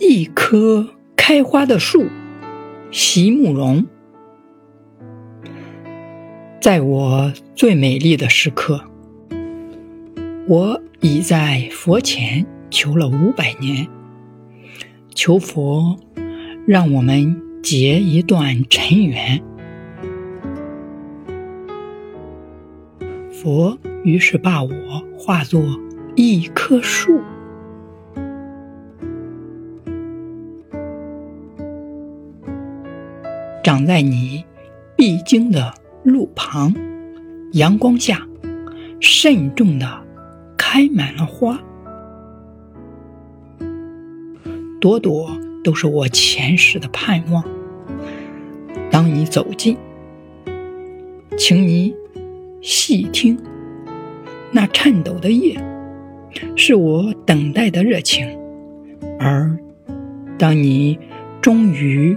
一棵开花的树，席慕容。在我最美丽的时刻，我已在佛前求了五百年，求佛让我们结一段尘缘。佛于是把我化作一棵树。长在你必经的路旁，阳光下，慎重的开满了花，朵朵都是我前世的盼望。当你走近，请你细听，那颤抖的叶，是我等待的热情。而当你终于。